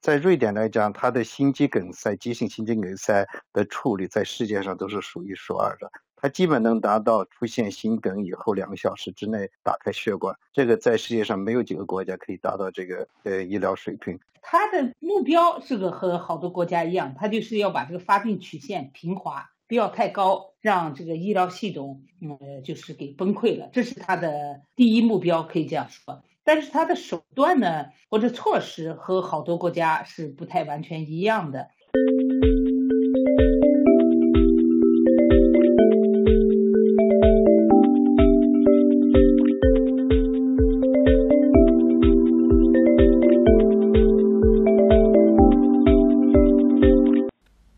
在瑞典来讲，它的心肌梗塞、急性心肌梗塞的处理在世界上都是数一数二的。它基本能达到出现心梗以后两个小时之内打开血管，这个在世界上没有几个国家可以达到这个呃医疗水平。它的目标是个和好多国家一样，它就是要把这个发病曲线平滑，不要太高，让这个医疗系统呃就是给崩溃了，这是它的第一目标，可以这样说。但是它的手段呢或者措施和好多国家是不太完全一样的。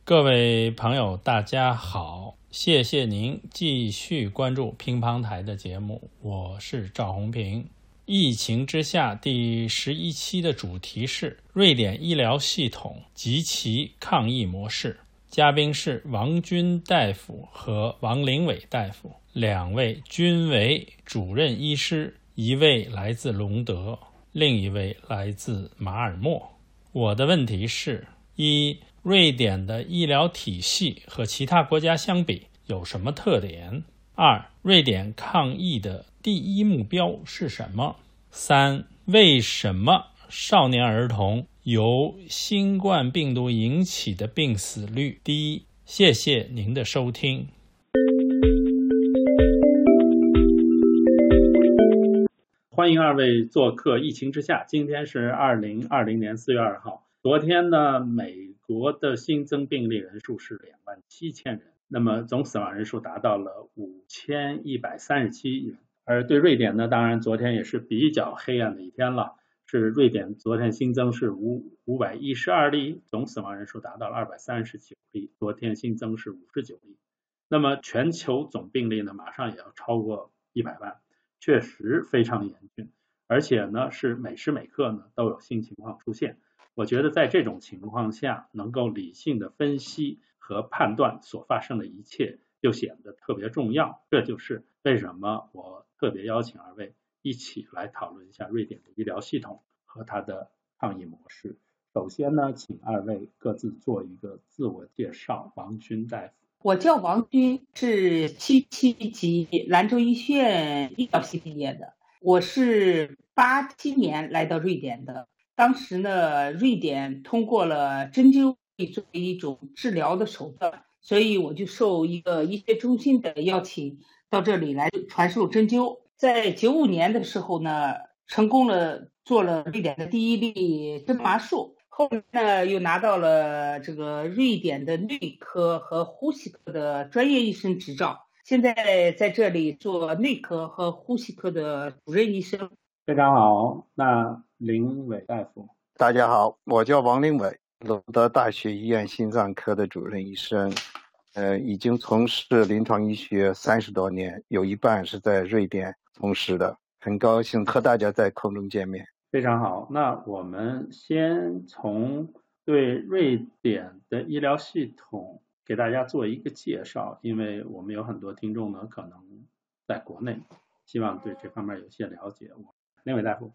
各位朋友，大家好！谢谢您继续关注乒乓台的节目，我是赵红平。疫情之下第十一期的主题是瑞典医疗系统及其抗疫模式。嘉宾是王军大夫和王林伟大夫，两位均为主任医师，一位来自隆德，另一位来自马尔默。我的问题是：一瑞典的医疗体系和其他国家相比有什么特点？二、瑞典抗疫的第一目标是什么？三、为什么少年儿童由新冠病毒引起的病死率低？谢谢您的收听。欢迎二位做客《疫情之下》，今天是二零二零年四月二号。昨天呢，美国的新增病例人数是两万七千人，那么总死亡人数达到了五千一百三十七人。而对瑞典呢，当然昨天也是比较黑暗的一天了，是瑞典昨天新增是五五百一十二例，总死亡人数达到了二百三十九例，昨天新增是五十九例。那么全球总病例呢，马上也要超过一百万，确实非常严峻，而且呢是每时每刻呢都有新情况出现。我觉得在这种情况下，能够理性的分析和判断所发生的一切，就显得特别重要。这就是为什么我特别邀请二位一起来讨论一下瑞典的医疗系统和它的抗疫模式。首先呢，请二位各自做一个自我介绍。王军大夫，我叫王军，是七七级兰州医学院医疗系毕业的。我是八七年来到瑞典的。当时呢，瑞典通过了针灸作为一种治疗的手段，所以我就受一个医学中心的邀请，到这里来传授针灸。在九五年的时候呢，成功了做了瑞典的第一例针麻术，后来呢又拿到了这个瑞典的内科和呼吸科的专业医生执照，现在在这里做内科和呼吸科的主任医生。非常好，那。林伟大夫，大家好，我叫王林伟，隆德大学医院心脏科的主任医生，呃，已经从事临床医学三十多年，有一半是在瑞典从事的，很高兴和大家在空中见面。非常好，那我们先从对瑞典的医疗系统给大家做一个介绍，因为我们有很多听众呢，可能在国内，希望对这方面有些了解。林伟大夫。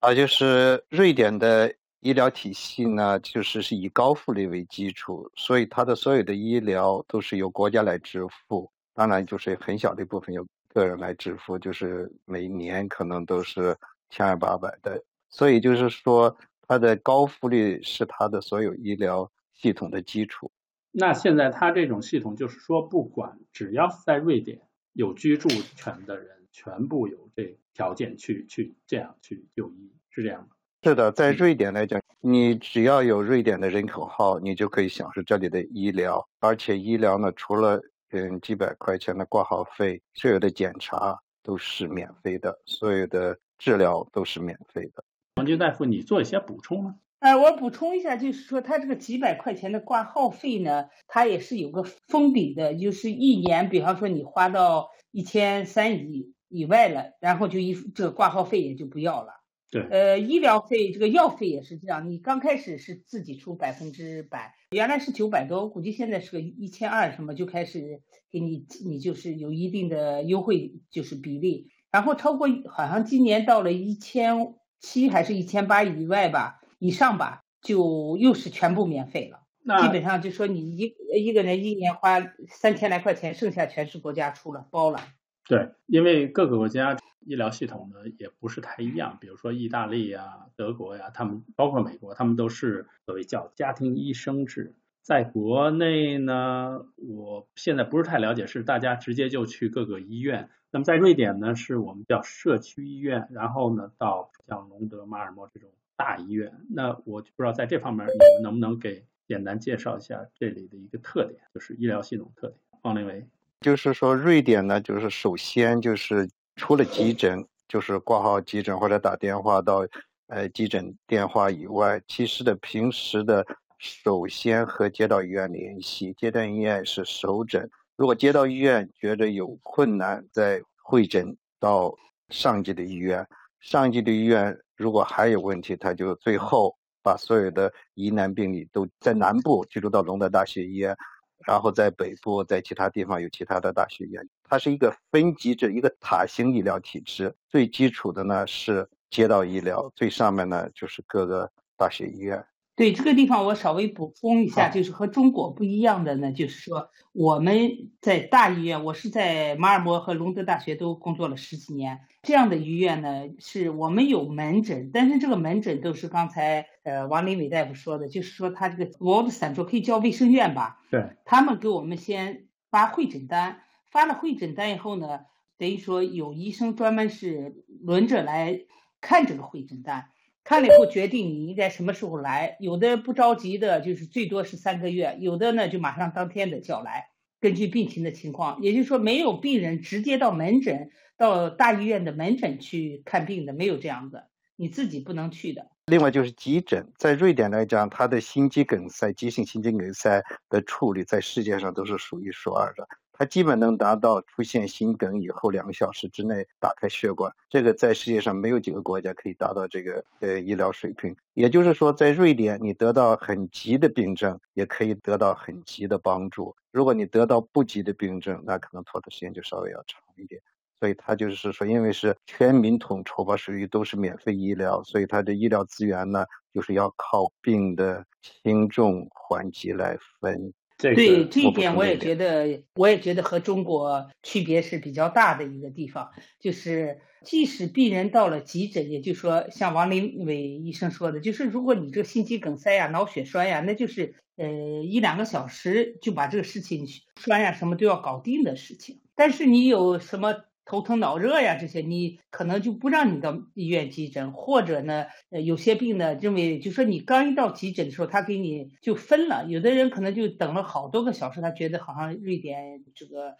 啊，就是瑞典的医疗体系呢，就是是以高福利为基础，所以它的所有的医疗都是由国家来支付，当然就是很小的一部分由个人来支付，就是每年可能都是千二八百的，所以就是说它的高福利是它的所有医疗系统的基础。那现在它这种系统就是说，不管只要是在瑞典有居住权的人。全部有这条件去去这样去就医，是这样吗？是的，在瑞典来讲，你只要有瑞典的人口号，你就可以享受这里的医疗，而且医疗呢，除了嗯几百块钱的挂号费，所有的检查都是免费的，所有的治疗都是免费的。王军大夫，你做一些补充吗？呃，我补充一下，就是说，他这个几百块钱的挂号费呢，它也是有个封顶的，就是一年，比方说你花到一千三以。以外了，然后就一这个挂号费也就不要了。对，呃，医疗费这个药费也是这样，你刚开始是自己出百分之百，原来是九百多，我估计现在是个一千二什么就开始给你，你就是有一定的优惠，就是比例。然后超过好像今年到了一千七还是一千八以外吧，以上吧，就又是全部免费了。基本上就说你一一个人一年花三千来块钱，剩下全是国家出了包了。对，因为各个国家医疗系统呢也不是太一样，比如说意大利呀、德国呀，他们包括美国，他们都是所谓叫家庭医生制。在国内呢，我现在不是太了解，是大家直接就去各个医院。那么在瑞典呢，是我们叫社区医院，然后呢到像隆德、马尔默这种大医院。那我就不知道在这方面你们能不能给简单介绍一下这里的一个特点，就是医疗系统特点。方林伟。就是说，瑞典呢，就是首先就是除了急诊，就是挂号急诊或者打电话到呃急诊电话以外，其实的平时的首先和街道医院联系，街道医院是首诊。如果街道医院觉得有困难，再会诊到上级的医院，上级的医院如果还有问题，他就最后把所有的疑难病例都在南部记录到龙德大学医院。然后在北部，在其他地方有其他的大学医院，它是一个分级制，一个塔型医疗体制。最基础的呢是街道医疗，最上面呢就是各个大学医院。对这个地方，我稍微补充一下，就是和中国不一样的呢，就是说我们在大医院，我是在马尔默和隆德大学都工作了十几年。这样的医院呢，是我们有门诊，但是这个门诊都是刚才呃王林伟大夫说的，就是说他这个 World Central 可以叫卫生院吧？对，他们给我们先发会诊单，发了会诊单以后呢，等于说有医生专门是轮着来看这个会诊单。看了以后决定你应该什么时候来，有的不着急的，就是最多是三个月；有的呢就马上当天的叫来，根据病情的情况。也就是说，没有病人直接到门诊、到大医院的门诊去看病的，没有这样子，你自己不能去的。另外就是急诊，在瑞典来讲，它的心肌梗塞、急性心肌梗塞的处理在世界上都是数一数二的。它基本能达到出现心梗以后两个小时之内打开血管，这个在世界上没有几个国家可以达到这个呃医疗水平。也就是说，在瑞典，你得到很急的病症，也可以得到很急的帮助。如果你得到不急的病症，那可能拖的时间就稍微要长一点。所以它就是说，因为是全民统筹吧，属于都是免费医疗，所以它的医疗资源呢，就是要靠病的轻重缓急来分。对这一点，我也觉得，我也觉得和中国区别是比较大的一个地方，就是即使病人到了急诊，也就是说，像王林伟医生说的，就是如果你这个心肌梗塞呀、脑血栓呀，那就是呃一两个小时就把这个事情栓呀什么都要搞定的事情，但是你有什么？头疼脑热呀，这些你可能就不让你到医院急诊，或者呢，呃，有些病呢，认为就说你刚一到急诊的时候，他给你就分了。有的人可能就等了好多个小时，他觉得好像瑞典这个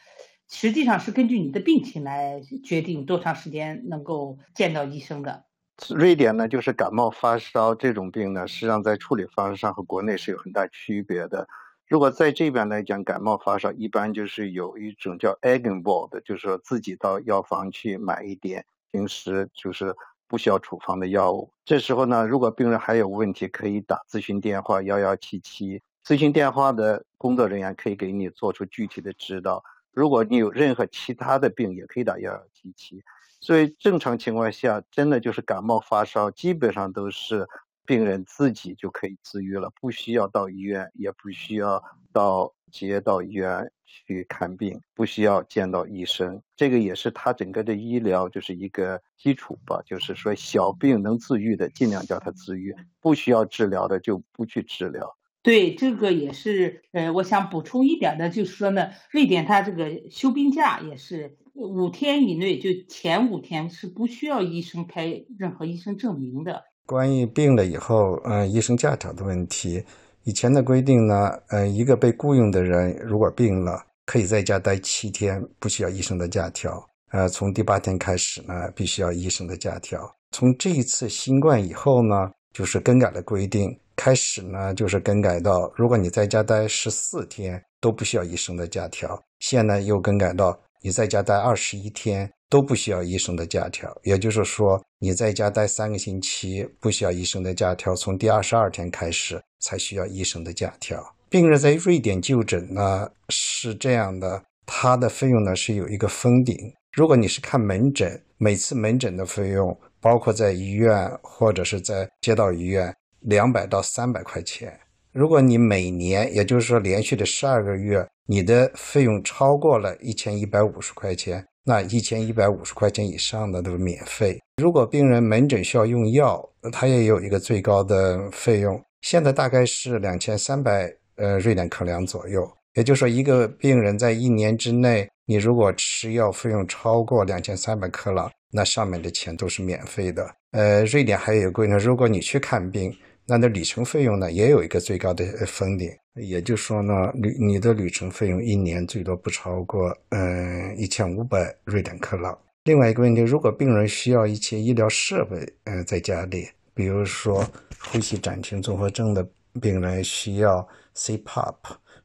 实际上是根据你的病情来决定多长时间能够见到医生的。瑞典呢，就是感冒发烧这种病呢，实际上在处理方式上和国内是有很大区别的。如果在这边来讲，感冒发烧一般就是有一种叫 e g e n b o d 就是说自己到药房去买一点，平时就是不需要处方的药物。这时候呢，如果病人还有问题，可以打咨询电话幺幺七七，咨询电话的工作人员可以给你做出具体的指导。如果你有任何其他的病，也可以打幺幺七七。所以正常情况下，真的就是感冒发烧，基本上都是。病人自己就可以自愈了，不需要到医院，也不需要到接到医院去看病，不需要见到医生。这个也是他整个的医疗就是一个基础吧，就是说小病能自愈的，尽量叫他自愈；不需要治疗的就不去治疗。对，这个也是，呃，我想补充一点的，就是说呢，瑞典它这个休病假也是五天以内，就前五天是不需要医生开任何医生证明的。关于病了以后，嗯，医生假条的问题，以前的规定呢，呃，一个被雇佣的人如果病了，可以在家待七天，不需要医生的假条。呃，从第八天开始呢，必须要医生的假条。从这一次新冠以后呢，就是更改了规定，开始呢就是更改到，如果你在家待十四天都不需要医生的假条，现在又更改到你在家待二十一天。都不需要医生的假条，也就是说，你在家待三个星期不需要医生的假条，从第二十二天开始才需要医生的假条。病人在瑞典就诊呢是这样的，他的费用呢是有一个封顶。如果你是看门诊，每次门诊的费用，包括在医院或者是在街道医院，两百到三百块钱。如果你每年，也就是说连续的十二个月，你的费用超过了一千一百五十块钱，那一千一百五十块钱以上的都是免费。如果病人门诊需要用药，他也有一个最高的费用，现在大概是两千三百呃瑞典克两左右。也就是说，一个病人在一年之内，你如果吃药费用超过两千三百克朗，那上面的钱都是免费的。呃，瑞典还有一个规定，如果你去看病。那的旅程费用呢，也有一个最高的封顶，也就是说呢，旅你的旅程费用一年最多不超过嗯一千五百瑞典克朗。另外一个问题，如果病人需要一些医疗设备，嗯，在家里，比如说呼吸暂停综合症的病人需要 CPAP，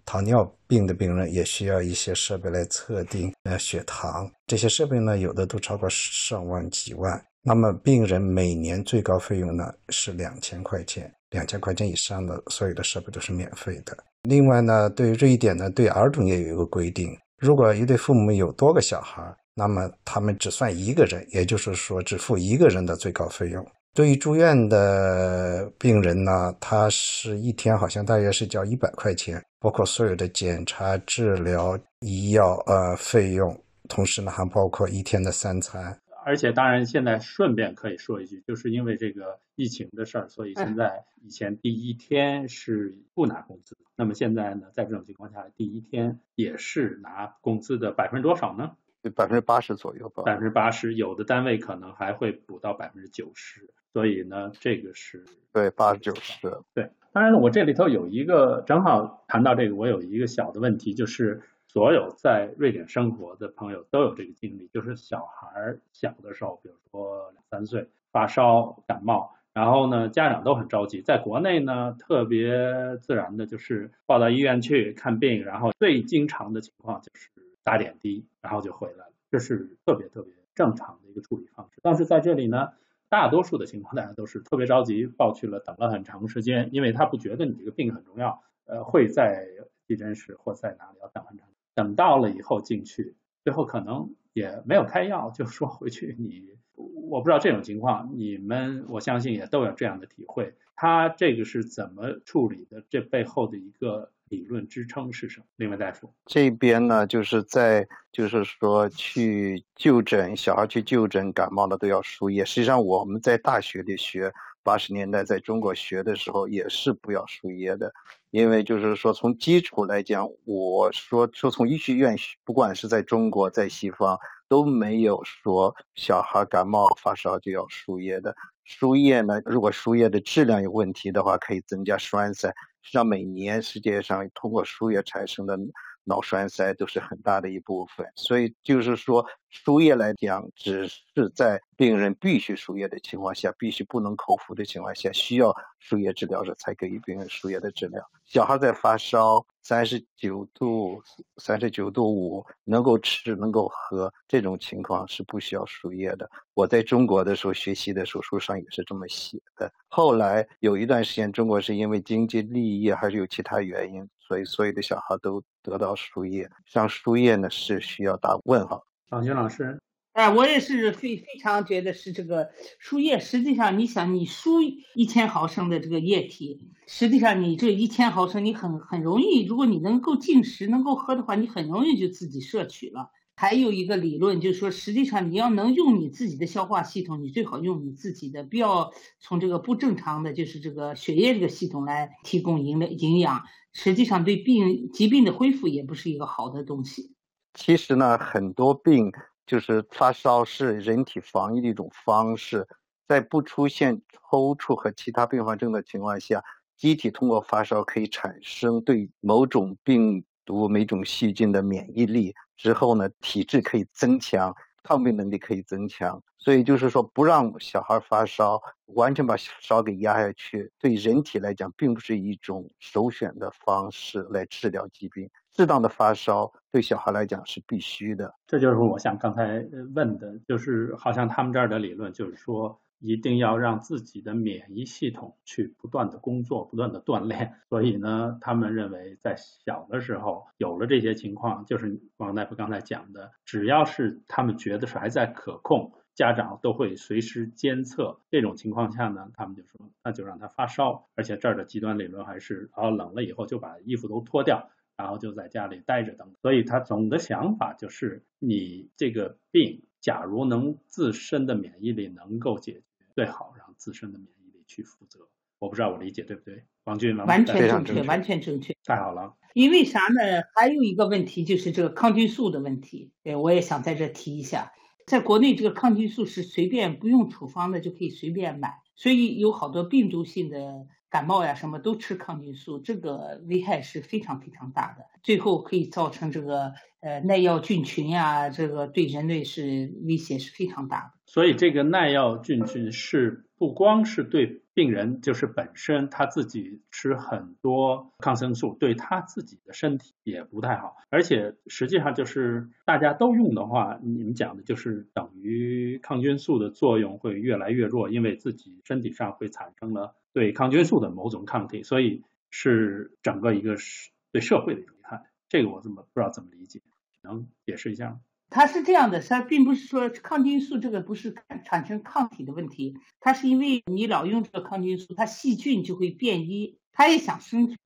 糖尿病的病人也需要一些设备来测定呃血糖，这些设备呢，有的都超过上万几万。那么病人每年最高费用呢是两千块钱，两千块钱以上的所有的设备都是免费的。另外呢，对瑞典呢，对儿童也有一个规定，如果一对父母有多个小孩，那么他们只算一个人，也就是说只付一个人的最高费用。对于住院的病人呢，他是一天好像大约是交一百块钱，包括所有的检查、治疗、医药呃费用，同时呢还包括一天的三餐。而且，当然，现在顺便可以说一句，就是因为这个疫情的事儿，所以现在以前第一天是不拿工资。那么现在呢，在这种情况下，第一天也是拿工资的百分之多少呢？百分之八十左右吧。百分之八十，有的单位可能还会补到百分之九十。所以呢，这个是对八十九十。对，当然了，我这里头有一个正好谈到这个，我有一个小的问题，就是。所有在瑞典生活的朋友都有这个经历，就是小孩小的时候，比如说两三岁发烧感冒，然后呢家长都很着急。在国内呢，特别自然的就是抱到医院去看病，然后最经常的情况就是打点滴，然后就回来了，这是特别特别正常的一个处理方式。但是在这里呢，大多数的情况大家都是特别着急，抱去了等了很长时间，因为他不觉得你这个病很重要，呃会在急诊室或在哪里要等很长。等到了以后进去，最后可能也没有开药，就说回去你，我不知道这种情况，你们我相信也都有这样的体会。他这个是怎么处理的？这背后的一个理论支撑是什么？另外大夫这边呢，就是在就是说去就诊，小孩去就诊感冒了都要输液。实际上我们在大学里学，八十年代在中国学的时候也是不要输液的。因为就是说，从基础来讲，我说说从医学院，不管是在中国在西方，都没有说小孩感冒发烧就要输液的。输液呢，如果输液的质量有问题的话，可以增加栓塞。实际上，每年世界上通过输液产生的。脑栓塞都是很大的一部分，所以就是说输液来讲，只是在病人必须输液的情况下，必须不能口服的情况下，需要输液治疗时才给予病人输液的治疗。小孩在发烧三十九度、三十九度五，能够吃能够喝，这种情况是不需要输液的。我在中国的时候学习的时候，书上也是这么写的。后来有一段时间，中国是因为经济利益还是有其他原因。所以，所有的小孩都得到输液，像输液呢是需要打问号。张军老师，哎，我也是非非常觉得是这个输液。实际上，你想，你输一千毫升的这个液体，实际上你这一千毫升，你很很容易，如果你能够进食、能够喝的话，你很容易就自己摄取了。还有一个理论就是说，实际上你要能用你自己的消化系统，你最好用你自己的，不要从这个不正常的，就是这个血液这个系统来提供营的营养。实际上对病疾病的恢复也不是一个好的东西。其实呢，很多病就是发烧是人体防御的一种方式，在不出现抽搐和其他并发症的情况下，机体通过发烧可以产生对某种病毒、每种细菌的免疫力。之后呢，体质可以增强，抗病能力可以增强，所以就是说，不让小孩发烧，完全把烧给压下去，对人体来讲，并不是一种首选的方式来治疗疾病。适当的发烧对小孩来讲是必须的。这就是我想刚才问的，就是好像他们这儿的理论就是说。一定要让自己的免疫系统去不断的工作，不断的锻炼。所以呢，他们认为在小的时候有了这些情况，就是王大夫刚才讲的，只要是他们觉得是还在可控，家长都会随时监测。这种情况下呢，他们就说那就让他发烧，而且这儿的极端理论还是然后冷了以后就把衣服都脱掉，然后就在家里待着等。所以他总的想法就是你这个病，假如能自身的免疫力能够解决，最好让自身的免疫力去负责。我不知道我理解对不对，王军？完全正确，完全正确。太好了。因为啥呢？还有一个问题就是这个抗菌素的问题，对，我也想在这提一下。在国内，这个抗菌素是随便不用处方的就可以随便买，所以有好多病毒性的感冒呀，什么都吃抗菌素，这个危害是非常非常大的，最后可以造成这个呃耐药菌群呀，这个对人类是威胁是非常大的。所以这个耐药菌群是不光是对。病人就是本身他自己吃很多抗生素，对他自己的身体也不太好，而且实际上就是大家都用的话，你们讲的就是等于抗菌素的作用会越来越弱，因为自己身体上会产生了对抗菌素的某种抗体，所以是整个一个是对社会的一个害。这个我怎么不知道怎么理解，能解释一下吗？它是这样的，它并不是说抗菌素这个不是产生抗体的问题，它是因为你老用这个抗菌素，它细菌就会变异，它也想生存。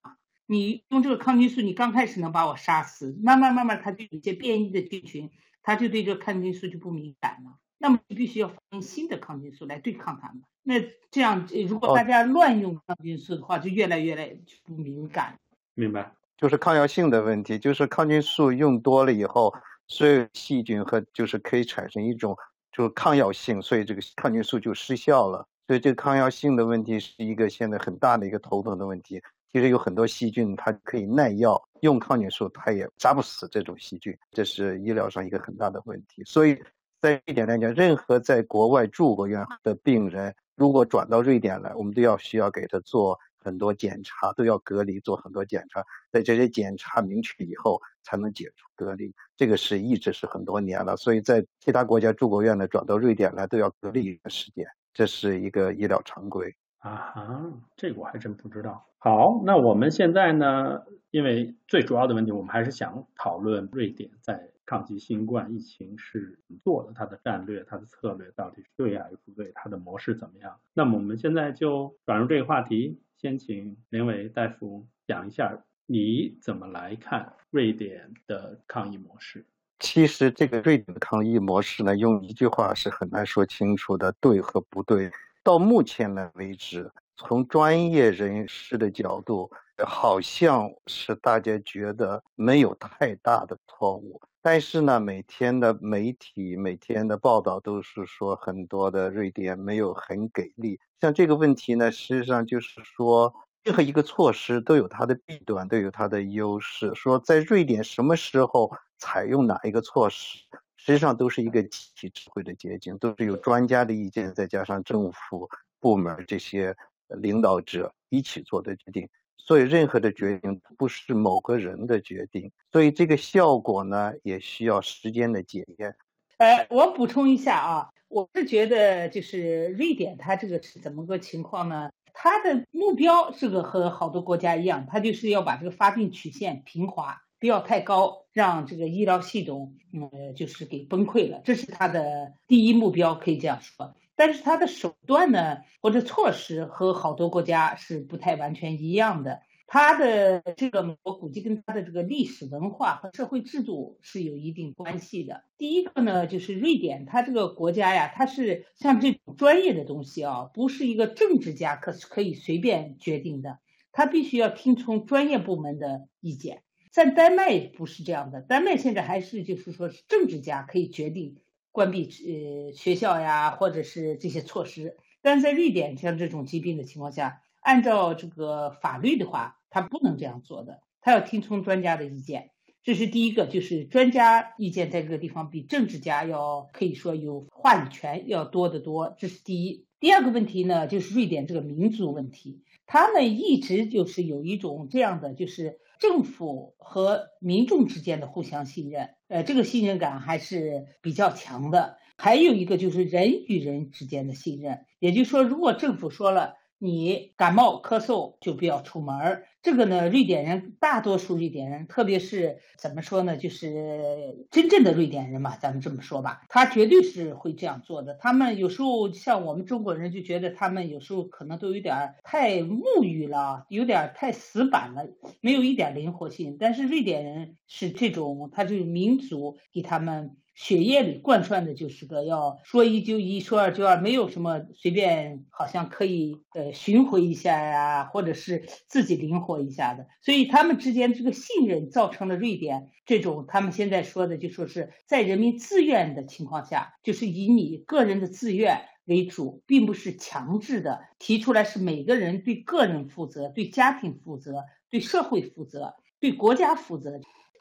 你用这个抗菌素，你刚开始能把我杀死，慢慢慢慢它就有些变异的菌群，它就对这个抗菌素就不敏感了。那么你必须要发明新的抗菌素来对抗它们。那这样如果大家乱用抗菌素的话，就越来越来不敏感。明白，就是抗药性的问题，就是抗菌素用多了以后。所有细菌和就是可以产生一种就是抗药性，所以这个抗菌素就失效了。所以这个抗药性的问题是一个现在很大的一个头疼的问题。其实有很多细菌它可以耐药，用抗菌素它也杀不死这种细菌，这是医疗上一个很大的问题。所以在瑞典来讲，任何在国外住过院的病人，如果转到瑞典来，我们都要需要给他做。很多检查都要隔离，做很多检查，在这些检查明确以后才能解除隔离。这个是一直是很多年了，所以在其他国家住过院的转到瑞典来都要隔离一段时间，这是一个医疗常规啊哈，这个我还真不知道。好，那我们现在呢，因为最主要的问题，我们还是想讨论瑞典在。抗击新冠疫情是怎么做的？它的战略、它的策略到底是对还是不对？它的模式怎么样？那么我们现在就转入这个话题，先请林伟大夫讲一下你怎么来看瑞典的抗疫模式。其实这个瑞典的抗疫模式呢，用一句话是很难说清楚的，对和不对。到目前来为止，从专业人士的角度，好像是大家觉得没有太大的错误。但是呢，每天的媒体每天的报道都是说很多的瑞典没有很给力。像这个问题呢，实际上就是说，任何一个措施都有它的弊端，都有它的优势。说在瑞典什么时候采用哪一个措施，实际上都是一个集体智慧的结晶，都是有专家的意见，再加上政府部门这些领导者一起做的决定。所以，任何的决定不是某个人的决定，所以这个效果呢，也需要时间的检验。呃，我补充一下啊，我是觉得就是瑞典，它这个是怎么个情况呢？它的目标这个和好多国家一样，它就是要把这个发病曲线平滑，不要太高，让这个医疗系统嗯就是给崩溃了，这是他的第一目标，可以这样说。但是他的手段呢，或者措施和好多国家是不太完全一样的。他的这个，我估计跟他的这个历史文化和社会制度是有一定关系的。第一个呢，就是瑞典，它这个国家呀，它是像这种专业的东西啊，不是一个政治家可可以随便决定的，他必须要听从专业部门的意见。在丹麦不是这样的，丹麦现在还是就是说是政治家可以决定。关闭呃学校呀，或者是这些措施，但在瑞典像这种疾病的情况下，按照这个法律的话，他不能这样做的，他要听从专家的意见。这是第一个，就是专家意见在这个地方比政治家要可以说有话语权要多得多。这是第一。第二个问题呢，就是瑞典这个民族问题，他们一直就是有一种这样的，就是政府和民众之间的互相信任。呃，这个信任感还是比较强的。还有一个就是人与人之间的信任，也就是说，如果政府说了你感冒咳嗽就不要出门儿。这个呢，瑞典人大多数瑞典人，特别是怎么说呢，就是真正的瑞典人嘛，咱们这么说吧，他绝对是会这样做的。他们有时候像我们中国人就觉得他们有时候可能都有点太木鱼了，有点太死板了，没有一点灵活性。但是瑞典人是这种，他就是民族给他们。血液里贯穿的就是个要说一就一，说二就二，没有什么随便好像可以呃巡回一下呀，或者是自己灵活一下的。所以他们之间这个信任造成了瑞典这种他们现在说的就说是在人民自愿的情况下，就是以你个人的自愿为主，并不是强制的提出来，是每个人对个人负责、对家庭负责、对社会负责、对国家负责。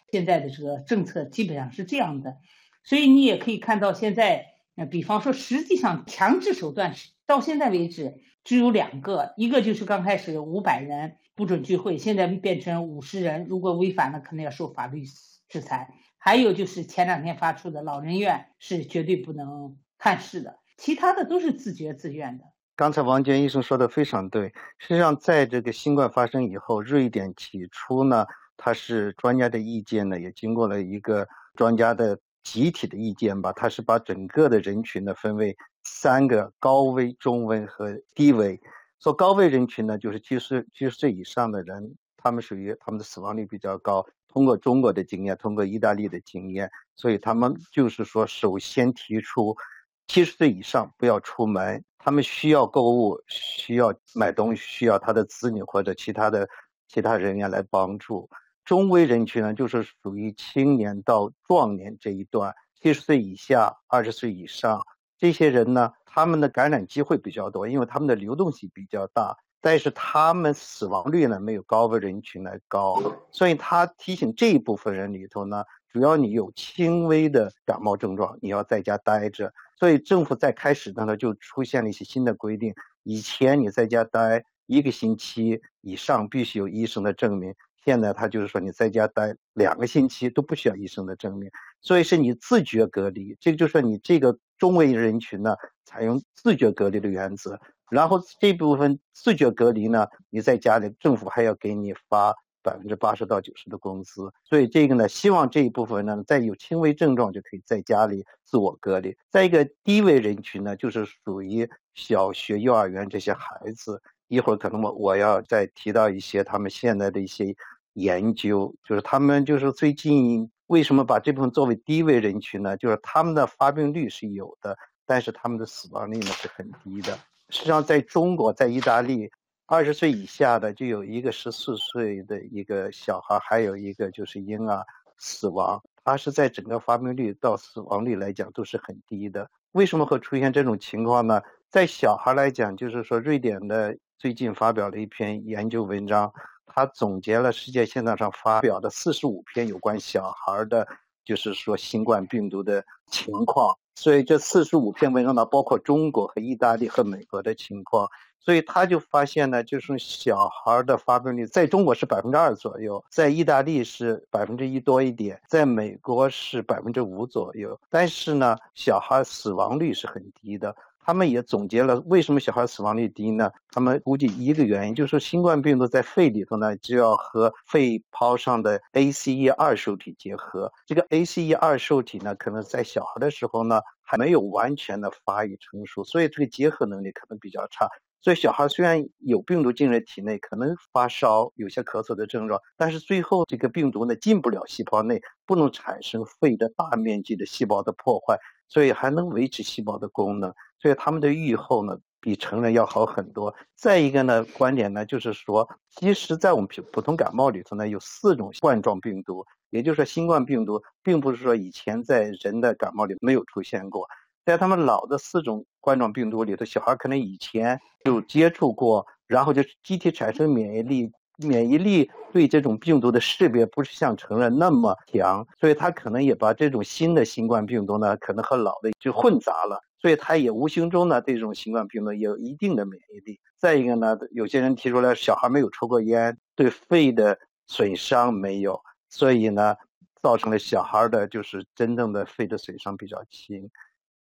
现在的这个政策基本上是这样的。所以你也可以看到，现在，呃，比方说，实际上强制手段是到现在为止只有两个，一个就是刚开始五百人不准聚会，现在变成五十人，如果违反了，可能要受法律制裁。还有就是前两天发出的老人院是绝对不能探视的，其他的都是自觉自愿的。刚才王娟医生说的非常对，实际上在这个新冠发生以后，瑞典起初呢，它是专家的意见呢，也经过了一个专家的。集体的意见吧，他是把整个的人群呢分为三个高危、中危和低危。说高危人群呢，就是七十七十岁以上的人，他们属于他们的死亡率比较高。通过中国的经验，通过意大利的经验，所以他们就是说，首先提出七十岁以上不要出门，他们需要购物、需要买东西、需要他的子女或者其他的其他人员来帮助。中危人群呢，就是属于青年到壮年这一段，七十岁以下、二十岁以上这些人呢，他们的感染机会比较多，因为他们的流动性比较大，但是他们死亡率呢没有高危人群来高，所以他提醒这一部分人里头呢，主要你有轻微的感冒症状，你要在家待着。所以政府在开始的呢就出现了一些新的规定，以前你在家待一个星期以上必须有医生的证明。现在他就是说，你在家待两个星期都不需要医生的证明，所以是你自觉隔离。这个就说，你这个中危人群呢，采用自觉隔离的原则。然后这部分自觉隔离呢，你在家里，政府还要给你发百分之八十到九十的工资。所以这个呢，希望这一部分呢，在有轻微症状就可以在家里自我隔离。再一个低危人群呢，就是属于小学、幼儿园这些孩子。一会儿可能我我要再提到一些他们现在的一些。研究就是他们就是最近为什么把这部分作为低危人群呢？就是他们的发病率是有的，但是他们的死亡率呢是很低的。实际上，在中国，在意大利，二十岁以下的就有一个十四岁的一个小孩，还有一个就是婴儿死亡，它是在整个发病率到死亡率来讲都是很低的。为什么会出现这种情况呢？在小孩来讲，就是说瑞典的最近发表了一篇研究文章。他总结了世界现象上发表的四十五篇有关小孩的，就是说新冠病毒的情况。所以这四十五篇文章呢，包括中国和意大利和美国的情况。所以他就发现呢，就是小孩的发病率在中国是百分之二左右，在意大利是百分之一多一点，在美国是百分之五左右。但是呢，小孩死亡率是很低的。他们也总结了为什么小孩死亡率低呢？他们估计一个原因就是，新冠病毒在肺里头呢，就要和肺泡上的 ACE 二受体结合。这个 ACE 二受体呢，可能在小孩的时候呢，还没有完全的发育成熟，所以这个结合能力可能比较差。所以小孩虽然有病毒进入体内，可能发烧、有些咳嗽的症状，但是最后这个病毒呢进不了细胞内，不能产生肺的大面积的细胞的破坏，所以还能维持细胞的功能。所以他们的预后呢，比成人要好很多。再一个呢，观点呢，就是说，其实，在我们普普通感冒里头呢，有四种冠状病毒，也就是说，新冠病毒并不是说以前在人的感冒里没有出现过，在他们老的四种冠状病毒里头，小孩可能以前就接触过，然后就机体产生免疫力。免疫力对这种病毒的识别不是像成人那么强，所以他可能也把这种新的新冠病毒呢，可能和老的就混杂了，所以他也无形中呢对这种新冠病毒有一定的免疫力。再一个呢，有些人提出来，小孩没有抽过烟，对肺的损伤没有，所以呢，造成了小孩的就是真正的肺的损伤比较轻。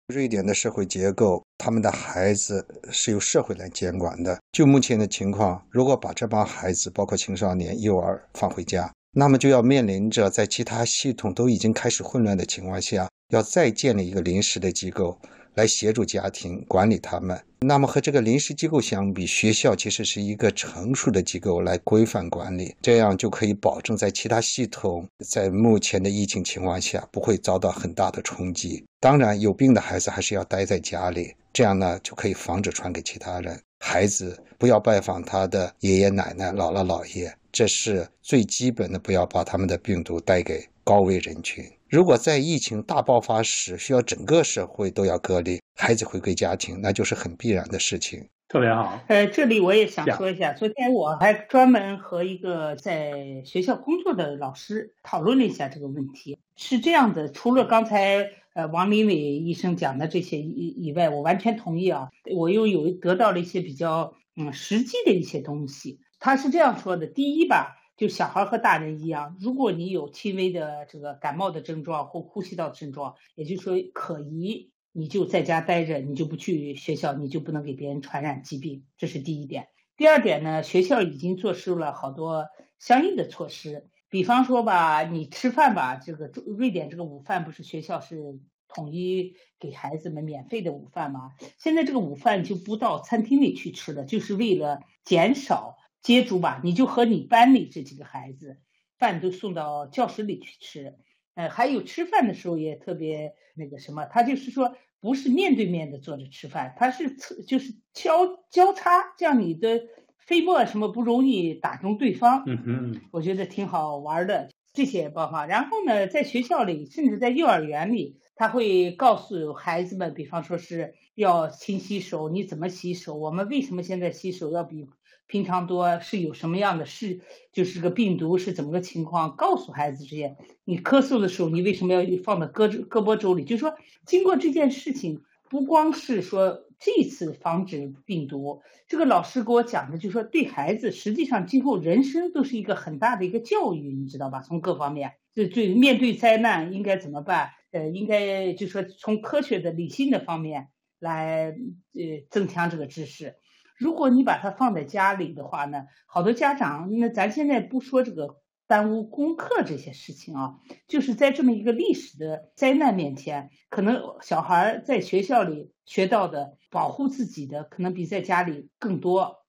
瑞典的社会结构，他们的孩子是由社会来监管的。就目前的情况，如果把这帮孩子，包括青少年、幼儿放回家，那么就要面临着在其他系统都已经开始混乱的情况下，要再建立一个临时的机构。来协助家庭管理他们。那么和这个临时机构相比，学校其实是一个成熟的机构来规范管理，这样就可以保证在其他系统在目前的疫情情况下不会遭到很大的冲击。当然，有病的孩子还是要待在家里，这样呢就可以防止传给其他人。孩子不要拜访他的爷爷奶奶、姥姥姥爷，这是最基本的，不要把他们的病毒带给高危人群。如果在疫情大爆发时需要整个社会都要隔离，孩子回归家庭，那就是很必然的事情。特别好。呃，这里我也想说一下，昨天我还专门和一个在学校工作的老师讨论了一下这个问题。是这样的，除了刚才呃王林伟医生讲的这些以以外，我完全同意啊。我又有得到了一些比较嗯实际的一些东西。他是这样说的：第一吧。就小孩和大人一样，如果你有轻微的这个感冒的症状或呼吸道症状，也就是说可疑，你就在家待着，你就不去学校，你就不能给别人传染疾病，这是第一点。第二点呢，学校已经做出了好多相应的措施，比方说吧，你吃饭吧，这个瑞典这个午饭不是学校是统一给孩子们免费的午饭吗？现在这个午饭就不到餐厅里去吃了，就是为了减少。接触吧，你就和你班里这几个孩子，饭都送到教室里去吃。呃，还有吃饭的时候也特别那个什么，他就是说不是面对面的坐着吃饭，他是就是交交叉，这样你的飞沫什么不容易打中对方。嗯哼，我觉得挺好玩的这些办法。然后呢，在学校里，甚至在幼儿园里，他会告诉孩子们，比方说是要勤洗手，你怎么洗手？我们为什么现在洗手要比？平常多是有什么样的事，就是这个病毒是怎么个情况，告诉孩子这些。你咳嗽的时候，你为什么要放到胳胳膊肘里？就是说，经过这件事情，不光是说这次防止病毒，这个老师给我讲的，就是说对孩子，实际上今后人生都是一个很大的一个教育，你知道吧？从各方面，就对面对灾难应该怎么办？呃，应该就说从科学的、理性的方面来呃增强这个知识。如果你把它放在家里的话呢，好多家长，那咱现在不说这个耽误功课这些事情啊，就是在这么一个历史的灾难面前，可能小孩在学校里学到的保护自己的，可能比在家里更多。